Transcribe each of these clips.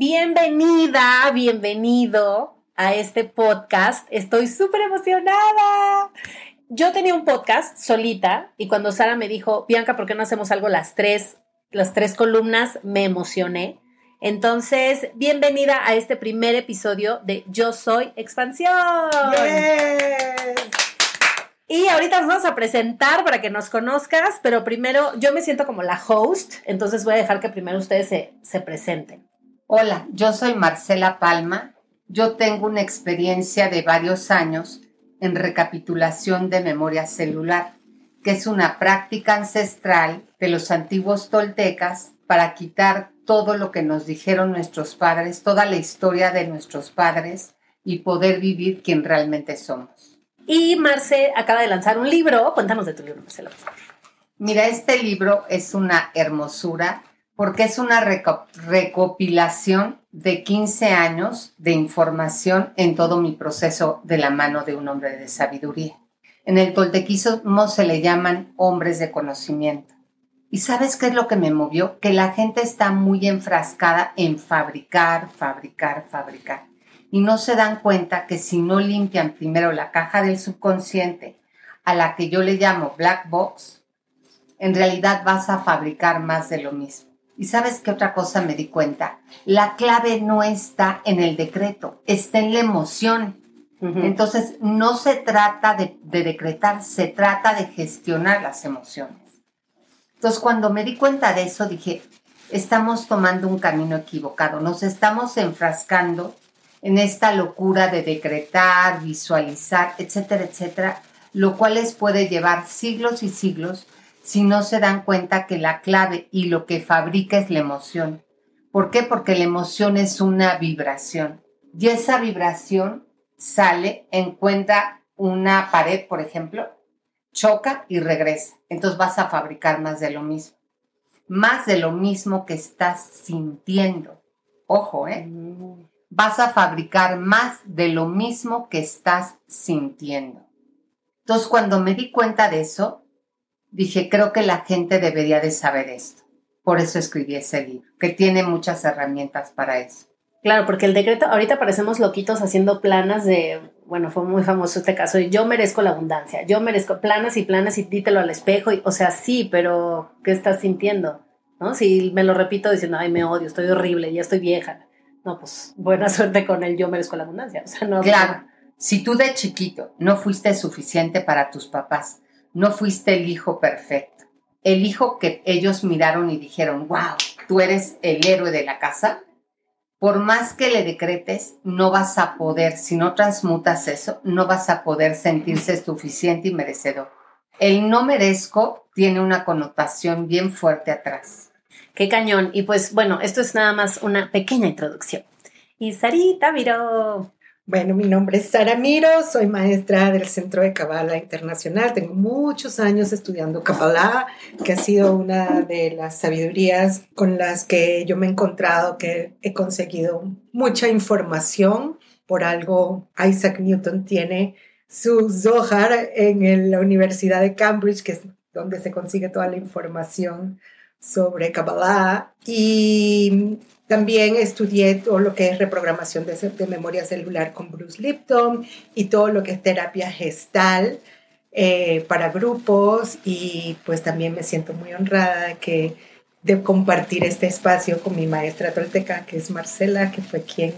Bienvenida, bienvenido a este podcast. Estoy súper emocionada. Yo tenía un podcast solita y cuando Sara me dijo, Bianca, ¿por qué no hacemos algo las tres, las tres columnas? Me emocioné. Entonces, bienvenida a este primer episodio de Yo Soy Expansión. Y ahorita nos vamos a presentar para que nos conozcas, pero primero yo me siento como la host, entonces voy a dejar que primero ustedes se, se presenten. Hola, yo soy Marcela Palma. Yo tengo una experiencia de varios años en recapitulación de memoria celular, que es una práctica ancestral de los antiguos toltecas para quitar todo lo que nos dijeron nuestros padres, toda la historia de nuestros padres y poder vivir quien realmente somos. Y Marce acaba de lanzar un libro. Cuéntanos de tu libro, Marcela. Mira, este libro es una hermosura porque es una recopilación de 15 años de información en todo mi proceso de la mano de un hombre de sabiduría. En el toltequismo se le llaman hombres de conocimiento. ¿Y sabes qué es lo que me movió? Que la gente está muy enfrascada en fabricar, fabricar, fabricar. Y no se dan cuenta que si no limpian primero la caja del subconsciente, a la que yo le llamo black box, en realidad vas a fabricar más de lo mismo. Y sabes qué otra cosa me di cuenta? La clave no está en el decreto, está en la emoción. Entonces, no se trata de, decretar, se trata de gestionar las emociones. Entonces, cuando me di cuenta de eso, dije, estamos tomando un camino equivocado, nos estamos enfrascando en esta locura de decretar, visualizar, etcétera, etcétera, lo cual les puede llevar siglos y siglos si no se dan cuenta que la clave y lo que fabrica es la emoción. ¿Por qué? Porque la emoción es una vibración. Y esa vibración sale, encuentra una pared, por ejemplo, choca y regresa. Entonces vas a fabricar más de lo mismo. Más de lo mismo que estás sintiendo. Ojo, ¿eh? Vas a fabricar más de lo mismo que estás sintiendo. Entonces, cuando me di cuenta de eso, dije, creo que la gente debería de saber esto. Por eso escribí ese libro, que tiene muchas herramientas para eso. Claro, porque el decreto, ahorita parecemos loquitos haciendo planas de, bueno, fue muy famoso este caso, yo merezco la abundancia, yo merezco planas y planas y dítelo al espejo, y, o sea, sí, pero ¿qué estás sintiendo? ¿No? Si me lo repito diciendo, ay, me odio, estoy horrible, ya estoy vieja. No, pues buena suerte con el yo merezco la abundancia. O sea, no, claro, si tú de chiquito no fuiste suficiente para tus papás, no fuiste el hijo perfecto. El hijo que ellos miraron y dijeron, wow, tú eres el héroe de la casa. Por más que le decretes, no vas a poder, si no transmutas eso, no vas a poder sentirse suficiente y merecedor. El no merezco tiene una connotación bien fuerte atrás. Qué cañón. Y pues bueno, esto es nada más una pequeña introducción. Y Sarita miró bueno, mi nombre es Sara Miro, soy maestra del Centro de Kabbalah Internacional. Tengo muchos años estudiando Kabbalah, que ha sido una de las sabidurías con las que yo me he encontrado, que he conseguido mucha información. Por algo, Isaac Newton tiene su Zohar en la Universidad de Cambridge, que es donde se consigue toda la información sobre Kabbalah. Y también estudié todo lo que es reprogramación de, memoria celular con Bruce Lipton y todo lo que es terapia gestal eh, para grupos y pues también me siento muy honrada que, de compartir este espacio con mi maestra tolteca, que es Marcela, que fue quien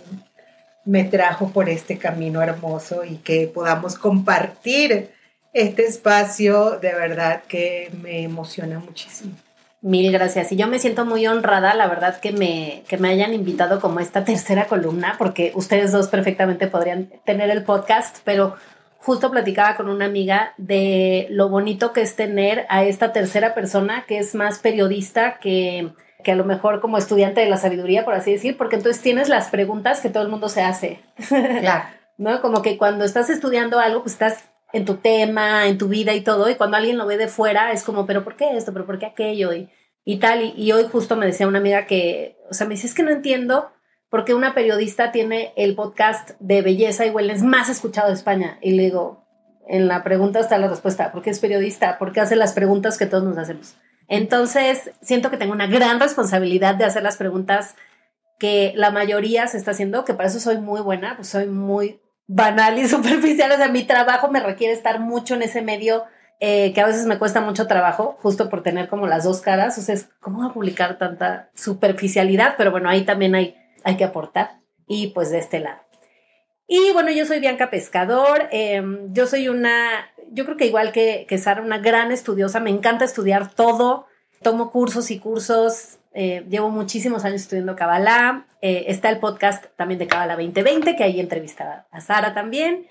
me trajo por este camino hermoso y que podamos compartir este espacio, de verdad que me emociona muchísimo. Mil gracias. Y yo me siento muy honrada, la verdad, que me, que me hayan invitado como esta tercera columna, porque ustedes dos perfectamente podrían tener el podcast, pero justo platicaba con una amiga de lo bonito que es tener a esta tercera persona que es más periodista que, que a lo mejor como estudiante de la sabiduría, por así decir, porque entonces tienes las preguntas que todo el mundo se hace. Claro. ¿No? Como que cuando estás estudiando algo, pues estás en tu tema, en tu vida y todo, y cuando alguien lo ve de fuera es como, pero ¿por qué esto? ¿Pero por qué aquello? Y, y tal, y, hoy justo me decía una amiga que, o sea, me dice, es que no entiendo por qué una periodista tiene el podcast de belleza y wellness más escuchado de España. Y le digo, en la pregunta está la respuesta, ¿por qué es periodista? ¿Por qué hace las preguntas que todos nos hacemos? Entonces, siento que tengo una gran responsabilidad de hacer las preguntas que la mayoría se está haciendo, que para eso soy muy buena, pues soy muy banal y superficial, o sea, mi trabajo me requiere estar mucho en ese medio eh, que a veces me cuesta mucho trabajo, justo por tener como las dos caras, o sea, cómo a publicar tanta superficialidad, pero bueno, ahí también hay, hay que aportar, y pues de este lado. Y bueno, yo soy Bianca Pescador, em, yo soy una, yo creo que igual que, que Sara, una gran estudiosa, me encanta estudiar todo, tomo cursos y cursos, eh, llevo muchísimos años estudiando Kabbalah, eh, está el podcast también de Kabbalah 2020, que ahí entrevista a Sara también.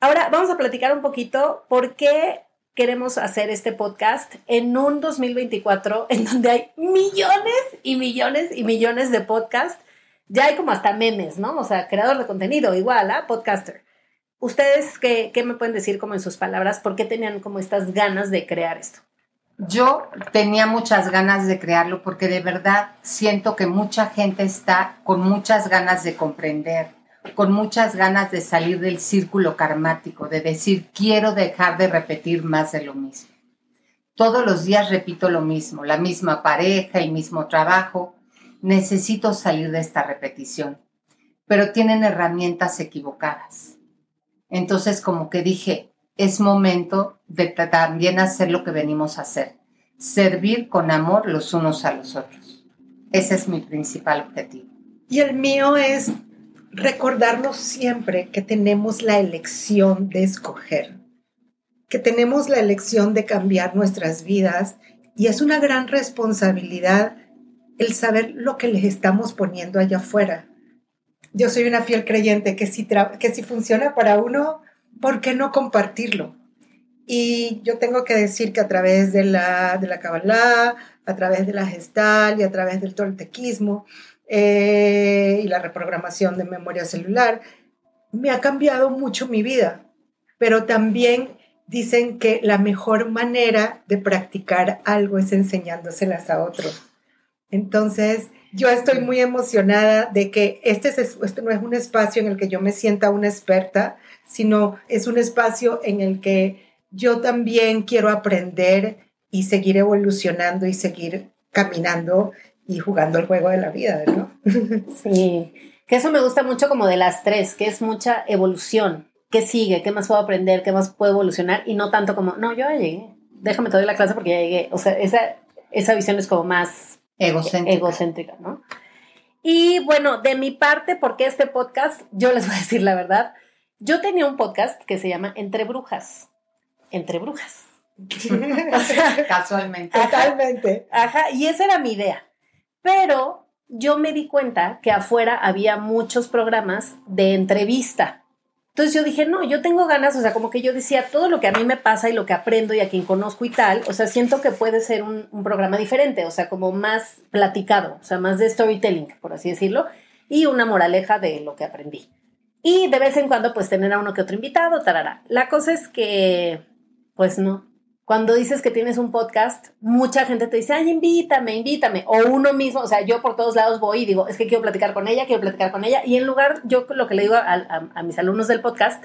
Ahora vamos a platicar un poquito por qué queremos hacer este podcast en un 2024 en donde hay millones y millones y millones de podcasts. Ya hay como hasta memes, ¿no? O sea, creador de contenido, igual, ¿ah? Podcaster. ¿Ustedes qué, qué me pueden decir como en sus palabras? ¿Por qué tenían como estas ganas de crear esto? Yo tenía muchas ganas de crearlo porque de verdad siento que mucha gente está con muchas ganas de comprender, con muchas ganas de salir del círculo karmático, de decir, quiero dejar de repetir más de lo mismo. Todos los días repito lo mismo, la misma pareja, el mismo trabajo. Necesito salir de esta repetición, pero tienen herramientas equivocadas. Entonces como que dije, es momento de también hacer lo que venimos a hacer, servir con amor los unos a los otros. Ese es mi principal objetivo. Y el mío es recordarnos siempre que tenemos la elección de escoger, que tenemos la elección de cambiar nuestras vidas y es una gran responsabilidad el saber lo que les estamos poniendo allá afuera. Yo soy una fiel creyente que si, que si funciona para uno, ¿por qué no compartirlo? Y yo tengo que decir que a través de la, de la Kabbalah, a través de la gestal y a través del toltequismo, eh, y la reprogramación de memoria celular, me ha cambiado mucho mi vida, pero también dicen que la mejor manera de practicar algo es enseñándoselas a otros. Entonces, yo estoy muy emocionada de que este, es, este no es un espacio en el que yo me sienta una experta, sino es un espacio en el que yo también quiero aprender y seguir evolucionando y seguir caminando y jugando el juego de la vida, ¿no? Sí, que eso me gusta mucho como de las tres, que es mucha evolución. ¿Qué sigue? ¿Qué más puedo aprender? ¿Qué más puedo evolucionar? Y no tanto como, no, yo ya llegué, déjame doy la clase porque ya llegué. O sea, esa, esa visión es como más egocéntrica. egocéntrica, ¿no? Y bueno, de mi parte, porque este podcast, yo les voy a decir la verdad, yo tenía un podcast que se llama Entre Brujas. Entre Brujas. o sea, casualmente. Totalmente. Ajá, y esa era mi idea. Pero yo me di cuenta que afuera había muchos programas de entrevista. Entonces yo dije, no, yo tengo ganas, o sea, como que yo decía, todo lo que a mí me pasa y lo que aprendo y a quien conozco y tal, o sea, siento que puede ser un, programa diferente, o sea, como más platicado, o sea, más de storytelling, por así decirlo, y una moraleja de lo que aprendí. Y de vez en cuando, pues tener a uno que otro invitado, tarara. La cosa es que, pues no, cuando dices que tienes un podcast, mucha gente te dice, ay, invítame, invítame. O uno mismo, o sea, yo por todos lados voy y digo, es que quiero platicar con ella, quiero platicar con ella. Y en lugar, yo lo que le digo a, mis alumnos del podcast,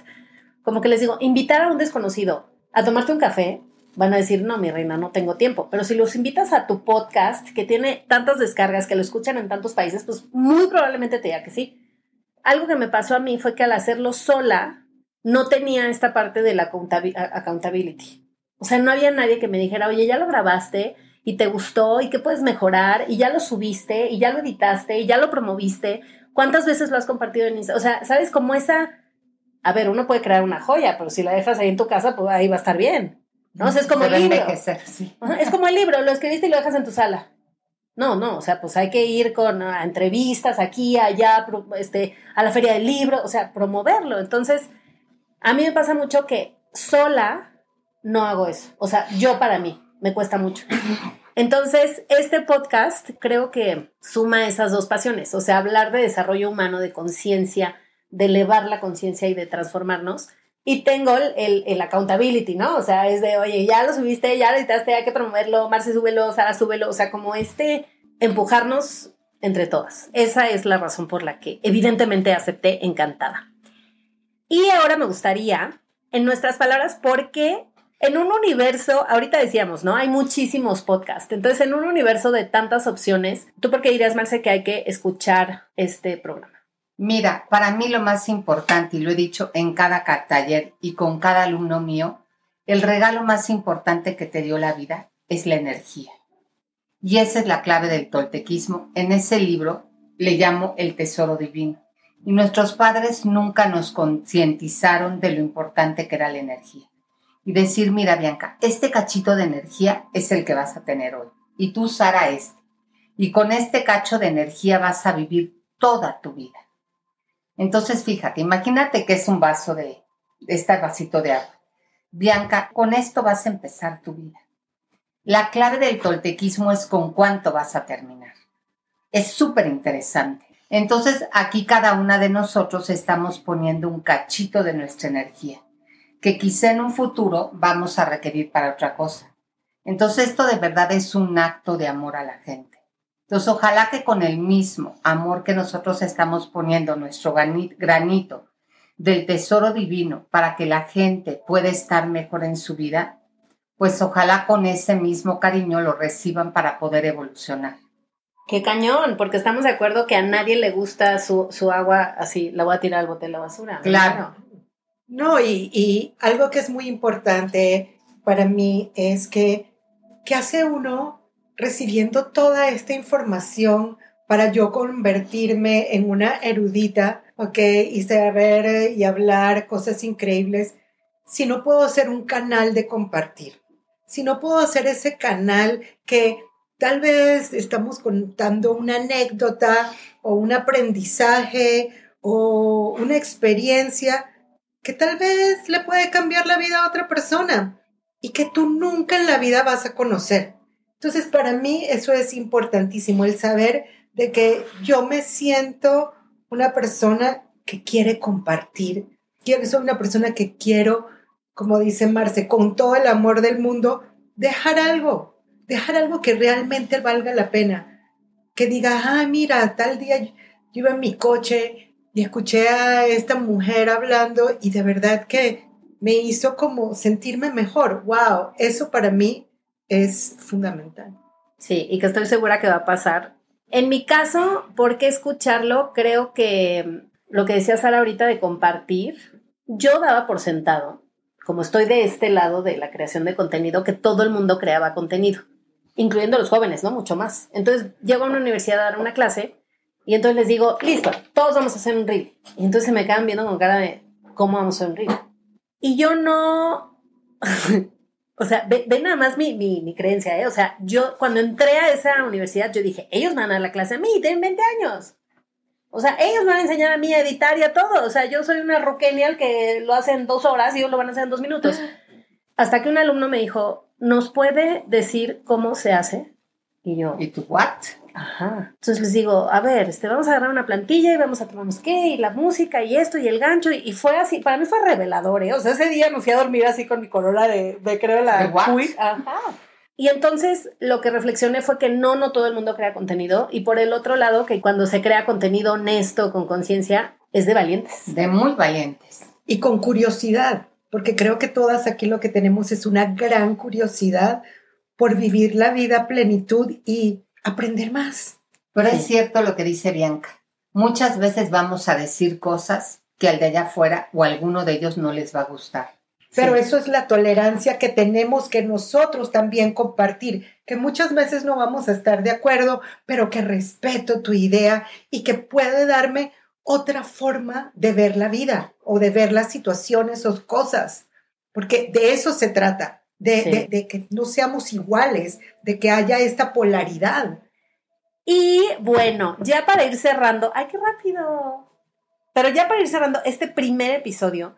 como que les digo, invitar a un desconocido a tomarte un café, van a decir, no, mi reina, no tengo tiempo. Pero si los invitas a tu podcast, que tiene tantas descargas, que lo escuchan en tantos países, pues muy probablemente te diga que sí. Algo que me pasó a mí fue que al hacerlo sola, no tenía esta parte de la accountability. O sea, no había nadie que me dijera, oye, ya lo grabaste y te gustó y qué puedes mejorar y ya lo subiste y ya lo editaste y ya lo promoviste. ¿Cuántas veces lo has compartido en Instagram? O sea, ¿sabes cómo esa... A ver, uno puede crear una joya, pero si la dejas ahí en tu casa, pues ahí va a estar bien. ¿No? O sea, es como el libro. Es como el libro, lo escribiste y lo dejas en tu sala. No, no, o sea, pues hay que ir con entrevistas aquí, allá, este, a la feria del libro, o sea, promoverlo. Entonces, a mí me pasa mucho que sola no hago eso. O sea, yo para mí, me cuesta mucho. Entonces, este podcast creo que suma esas dos pasiones, o sea, hablar de desarrollo humano, de conciencia, de elevar la conciencia y de transformarnos. Y tengo el, el, accountability, ¿no? O sea, es de, oye, ya lo subiste, ya lo editaste, hay que promoverlo, Marce, súbelo, Sara, súbelo. O sea, como este empujarnos entre todas. Esa es la razón por la que evidentemente acepté encantada. Y ahora me gustaría, en nuestras palabras, ¿por qué En un universo, ahorita decíamos, ¿no? Hay muchísimos podcasts. Entonces, en un universo de tantas opciones, ¿tú por qué dirías, Marce, que hay que escuchar este programa? Mira, para mí lo más importante, y lo he dicho en cada taller y con cada alumno mío, el regalo más importante que te dio la vida es la energía. Y esa es la clave del toltequismo. En ese libro le llamo el tesoro divino. Y nuestros padres nunca nos concientizaron de lo importante que era la energía. Y decir, mira Bianca, este cachito de energía es el que vas a tener hoy. Y tú, Sara, este. Y con este cacho de energía vas a vivir toda tu vida. Entonces, fíjate, imagínate que es un vaso de, este vasito de agua. Bianca, con esto vas a empezar tu vida. La clave del toltequismo es con cuánto vas a terminar. Es súper interesante. Entonces, aquí cada una de nosotros estamos poniendo un cachito de nuestra energía, que quizá en un futuro vamos a requerir para otra cosa. Entonces, esto de verdad es un acto de amor a la gente. Entonces, ojalá que con el mismo amor que nosotros estamos poniendo nuestro granito del tesoro divino para que la gente pueda estar mejor en su vida, pues ojalá con ese mismo cariño lo reciban para poder evolucionar. Qué cañón, porque estamos de acuerdo que a nadie le gusta su, agua así, la voy a tirar al bote de la basura. Claro. No, y, y algo que es muy importante para mí es que, ¿qué hace uno recibiendo toda esta información para yo convertirme en una erudita, ¿ok? Y saber y hablar cosas increíbles, si no puedo ser un canal de compartir, si no puedo ser ese canal que tal vez estamos contando una anécdota o un aprendizaje o una experiencia que tal vez le puede cambiar la vida a otra persona y que tú nunca en la vida vas a conocer. Entonces, para mí eso es importantísimo, el saber de que yo me siento una persona que quiere compartir, quiero, soy una persona que quiero, como dice Marce, con todo el amor del mundo, dejar algo, dejar algo que realmente valga la pena. Que diga, ah, mira, tal día yo iba en mi coche y escuché a esta mujer hablando y de verdad que me hizo como sentirme mejor. Wow, eso para mí es fundamental. Sí, y que estoy segura que va a pasar. En mi caso, ¿por qué escucharlo? Creo que mm, lo que decía Sara ahorita de compartir, yo daba por sentado, como estoy de este lado de la creación de contenido, que todo el mundo creaba contenido, incluyendo los jóvenes, ¿no? Mucho más. Entonces, llego a una universidad a dar una clase y entonces les digo, listo, todos vamos a hacer un reel. Y entonces me quedan viendo con cara de, ¿cómo vamos a hacer un reel? Y yo no, O sea, ve, nada más mi, mi, mi, creencia, ¿eh? O sea, yo cuando entré a esa universidad, yo dije, ellos van a dar la clase a mí, tienen 20 años. O sea, ellos van a enseñar a mí a editar y a todo. O sea, yo soy una rockenial que lo hace en dos horas y ellos lo van a hacer en dos minutos. Hasta que un alumno me dijo, ¿nos puede decir cómo se hace? Y yo, ¿y tú what? Ajá. Entonces les digo, a ver, este, vamos a agarrar una plantilla y vamos a tomar qué, y la música y esto y el gancho. Y, fue así, para mí fue revelador, ¿eh? O sea, ese día me fui a dormir así con mi corona de, de creo, la Ajá. Y entonces lo que reflexioné fue que no, no todo el mundo crea contenido. Y por el otro lado, que cuando se crea contenido honesto, con conciencia, es de valientes. De muy valientes. Y con curiosidad, porque creo que todas aquí lo que tenemos es una gran curiosidad por vivir la vida a plenitud y aprender más. Pero es cierto lo que dice Bianca. Muchas veces vamos a decir cosas que al de allá afuera o a alguno de ellos no les va a gustar. Pero eso es la tolerancia que tenemos que nosotros también compartir, que muchas veces no vamos a estar de acuerdo, pero que respeto tu idea y que puede darme otra forma de ver la vida o de ver las situaciones o cosas, porque de eso se trata, de, que no seamos iguales, de que haya esta polaridad. Y bueno, ya para ir cerrando, ¡ay, qué rápido! Pero ya para ir cerrando este primer episodio,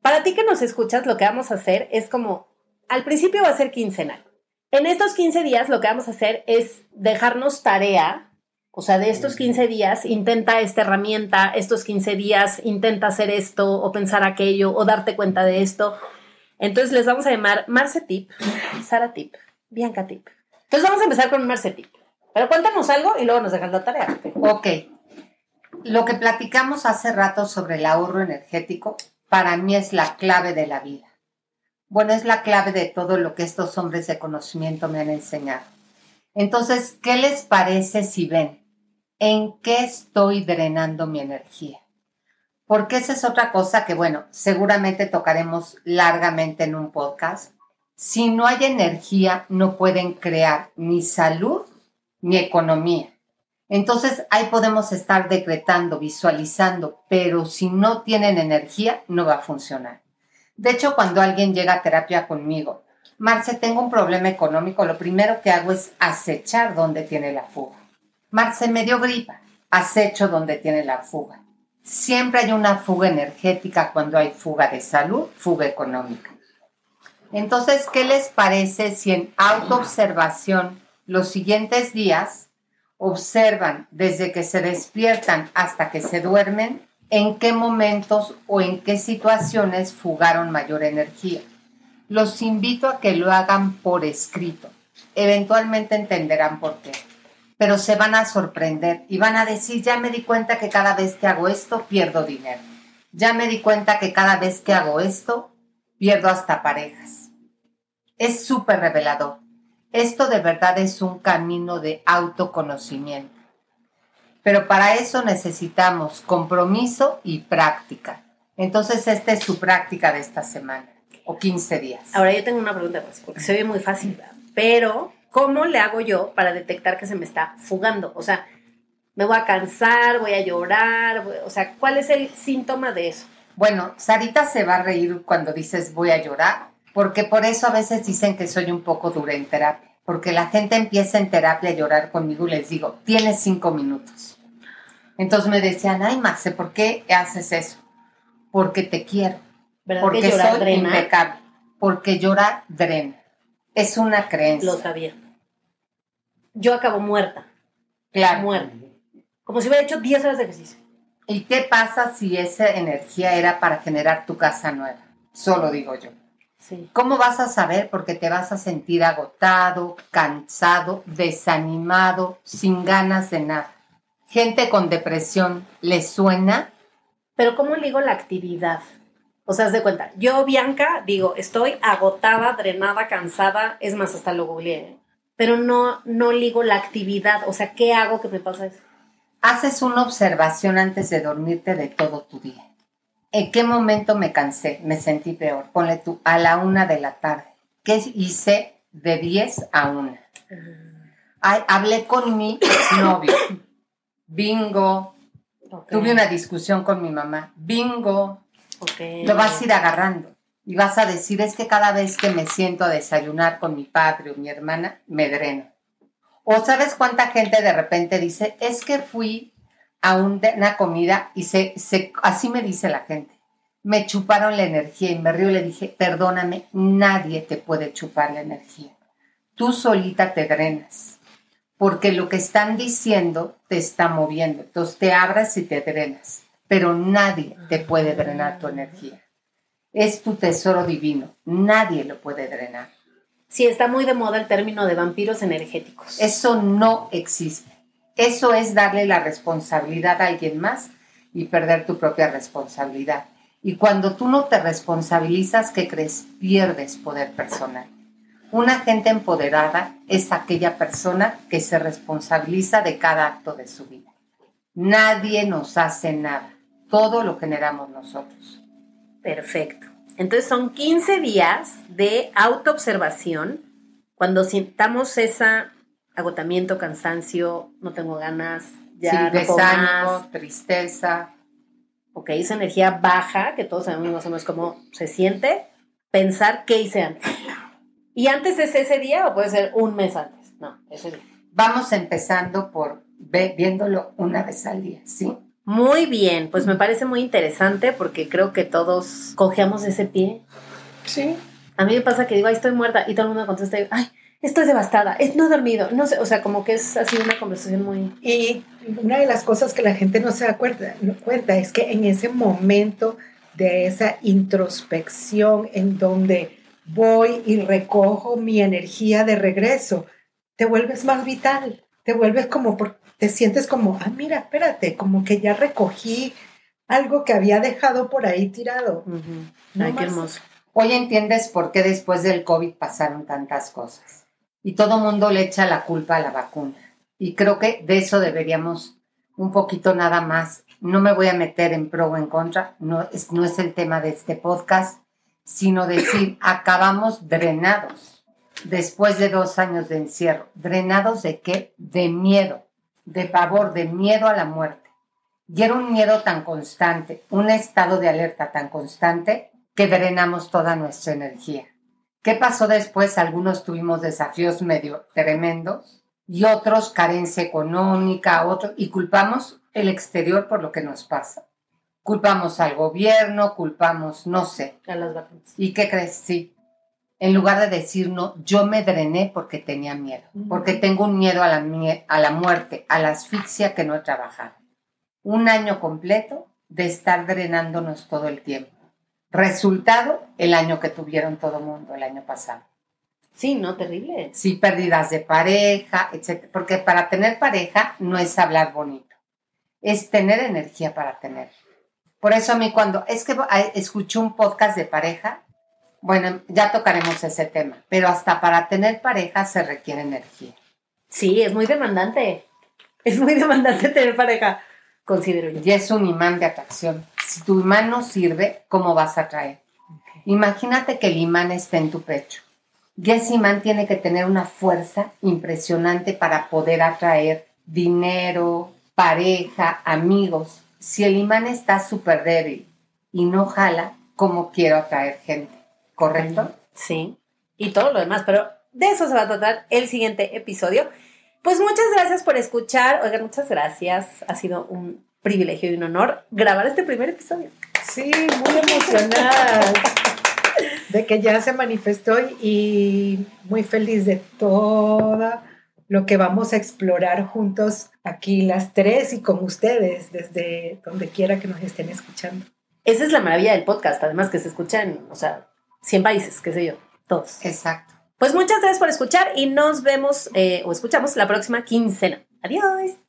para ti que nos escuchas, lo que vamos a hacer es como, al principio va a ser quincenal. En estos 15 días lo que vamos a hacer es dejarnos tarea, o sea, de estos 15 días intenta esta herramienta, estos 15 días intenta hacer esto o pensar aquello o darte cuenta de esto. Entonces les vamos a llamar Marce Tip, Sara Tip, Bianca Tip. Entonces vamos a empezar con Marce Tip. Pero cuéntanos algo y luego nos dejas la tarea. Ok. Lo que platicamos hace rato sobre el ahorro energético, para mí es la clave de la vida. Bueno, es la clave de todo lo que estos hombres de conocimiento me han enseñado. Entonces, ¿qué les parece si ven en qué estoy drenando mi energía? Porque esa es otra cosa que, bueno, seguramente tocaremos largamente en un podcast. Si no hay energía, no pueden crear ni salud ni economía. Entonces ahí podemos estar decretando, visualizando, pero si no tienen energía, no va a funcionar. De hecho, cuando alguien llega a terapia conmigo, Marce, tengo un problema económico, lo primero que hago es acechar dónde tiene la fuga. Marce, me dio gripa, acecho dónde tiene la fuga. Siempre hay una fuga energética cuando hay fuga de salud, fuga económica. Entonces, ¿qué les parece si en autoobservación los siguientes días observan desde que se despiertan hasta que se duermen en qué momentos o en qué situaciones fugaron mayor energía? Los invito a que lo hagan por escrito. Eventualmente entenderán por qué pero se van a sorprender y van a decir, ya me di cuenta que cada vez que hago esto pierdo dinero. Ya me di cuenta que cada vez que hago esto pierdo hasta parejas. Es súper revelador. Esto de verdad es un camino de autoconocimiento. Pero para eso necesitamos compromiso y práctica. Entonces, esta es su práctica de esta semana o 15 días. Ahora yo tengo una pregunta, pues, porque se ve muy fácil, pero ¿Cómo le hago yo para detectar que se me está fugando? O sea, me voy a cansar, voy a llorar, o sea, ¿cuál es el síntoma de eso? Bueno, Sarita se va a reír cuando dices voy a llorar, porque por eso a veces dicen que soy un poco dura en terapia, porque la gente empieza en terapia a llorar conmigo y les digo, tienes cinco minutos. Entonces me decían, ay, Maxe, ¿por qué haces eso? Porque te quiero. porque soy impecable. Porque llorar drena. Es una creencia. Lo sabía yo acabo muerta. Claro. Muerta. Como si hubiera hecho 10 horas de ejercicio. ¿Y qué pasa si esa energía era para generar tu casa nueva? Solo digo yo. Sí. ¿Cómo vas a saber? Porque te vas a sentir agotado, cansado, desanimado, sin ganas de nada. Gente con depresión, ¿le suena? Pero ¿cómo ligo la actividad? O sea, haz de cuenta, yo, Bianca, digo, estoy agotada, drenada, cansada, es más, hasta lo googleé pero no, no ligo la actividad. O sea, ¿qué hago que me pasa eso? Haces una observación antes de dormirte de todo tu día. ¿En qué momento me cansé? Me sentí peor. Ponle tú a la una de la tarde. ¿Qué hice de 10 a una? Ah. hablé con mi novio. Bingo. Tuve una discusión con mi mamá. Bingo. Lo vas a ir agarrando y vas a decir, es que cada vez que me siento a desayunar con mi padre o mi hermana, me dreno. O sabes cuánta gente de repente dice, es que fui a una comida y se, se, así me dice la gente, me chuparon la energía y me río y le dije, perdóname, nadie te puede chupar la energía. Tú solita te drenas, porque lo que están diciendo te está moviendo. Entonces te abras y te drenas, pero nadie te puede drenar tu energía es tu tesoro divino. Nadie lo puede drenar. Sí, está muy de moda el término de vampiros energéticos. Eso no existe. Eso es darle la responsabilidad a alguien más y perder tu propia responsabilidad. Y cuando tú no te responsabilizas, ¿qué crees? Pierdes poder personal. Una gente empoderada es aquella persona que se responsabiliza de cada acto de su vida. Nadie nos hace nada. Todo lo generamos nosotros. Perfecto. Entonces son 15 días de autoobservación. Cuando sintamos ese agotamiento, cansancio, no tengo ganas, ya sí, desánimo, tristeza. Ok, esa energía baja, que todos sabemos más o menos cómo se siente, pensar qué hice antes. ¿Y antes es ese día o puede ser un mes antes? No, ese día. Vamos empezando por viéndolo una vez al día, ¿sí? Muy bien, pues me parece muy interesante porque creo que todos cojeamos ese pie. Sí. A mí me pasa que digo, ay, estoy muerta, y todo el mundo contesta, ay, estoy devastada, no he dormido, no sé, o sea, como que es así una conversación muy... Y una de las cosas que la gente no se da cuenta, cuenta es que en ese momento de esa introspección en donde voy y recojo mi energía de regreso, te vuelves más vital, te vuelves como por, te sientes como, ah, mira, espérate, como que ya recogí algo que había dejado por ahí tirado. Ay, qué hermoso. Hoy entiendes por qué después del COVID pasaron tantas cosas. Y todo mundo le echa la culpa a la vacuna. Y creo que de eso deberíamos un poquito nada más. No me voy a meter en pro o en contra, no es, no es el tema de este podcast, sino decir, acabamos drenados después de dos años de encierro. ¿Drenados de qué? De miedo, de pavor, de miedo a la muerte. Y era un miedo tan constante, un estado de alerta tan constante que drenamos toda nuestra energía. ¿Qué pasó después? Algunos tuvimos desafíos medio tremendos y otros carencia económica, otros, y culpamos el exterior por lo que nos pasa. Culpamos al gobierno, culpamos, no sé. A las vacunas. ¿Y qué crees? Sí. En lugar de decir no, yo me drené porque tenía miedo, porque tengo un miedo a la, a la muerte, a la asfixia que no he trabajado. Un año completo de estar drenándonos todo el tiempo. Resultado, el año que tuvieron todo el mundo, el año pasado. Sí, no, terrible. Sí, pérdidas de pareja, etc. Porque para tener pareja no es hablar bonito, es tener energía para tener. Por eso a mí cuando es que escuché un podcast de pareja, bueno, ya tocaremos ese tema, pero hasta para tener pareja se requiere energía. Sí, es muy demandante. Es muy demandante tener pareja, considero yo. Y es un imán de atracción. Si tu imán no sirve, ¿cómo vas a atraer? Imagínate que el imán está en tu pecho. Y ese imán tiene que tener una fuerza impresionante para poder atraer dinero, pareja, amigos si el imán está súper débil y no jala, ¿cómo quiero atraer gente? ¿Correcto? Sí. Y todo lo demás, pero de eso se va a tratar el siguiente episodio. Pues muchas gracias por escuchar. Oigan, muchas gracias. Ha sido un privilegio y un honor grabar este primer episodio. Sí, muy emocionada de que ya se manifestó y muy feliz de toda lo que vamos a explorar juntos aquí las tres y con ustedes desde donde quiera que nos estén escuchando. Esa es la maravilla del podcast, además que se escucha en, o sea, 100 países, qué sé yo, todos. Exacto. Pues muchas gracias por escuchar y nos vemos eh, o escuchamos la próxima quincena. Adiós.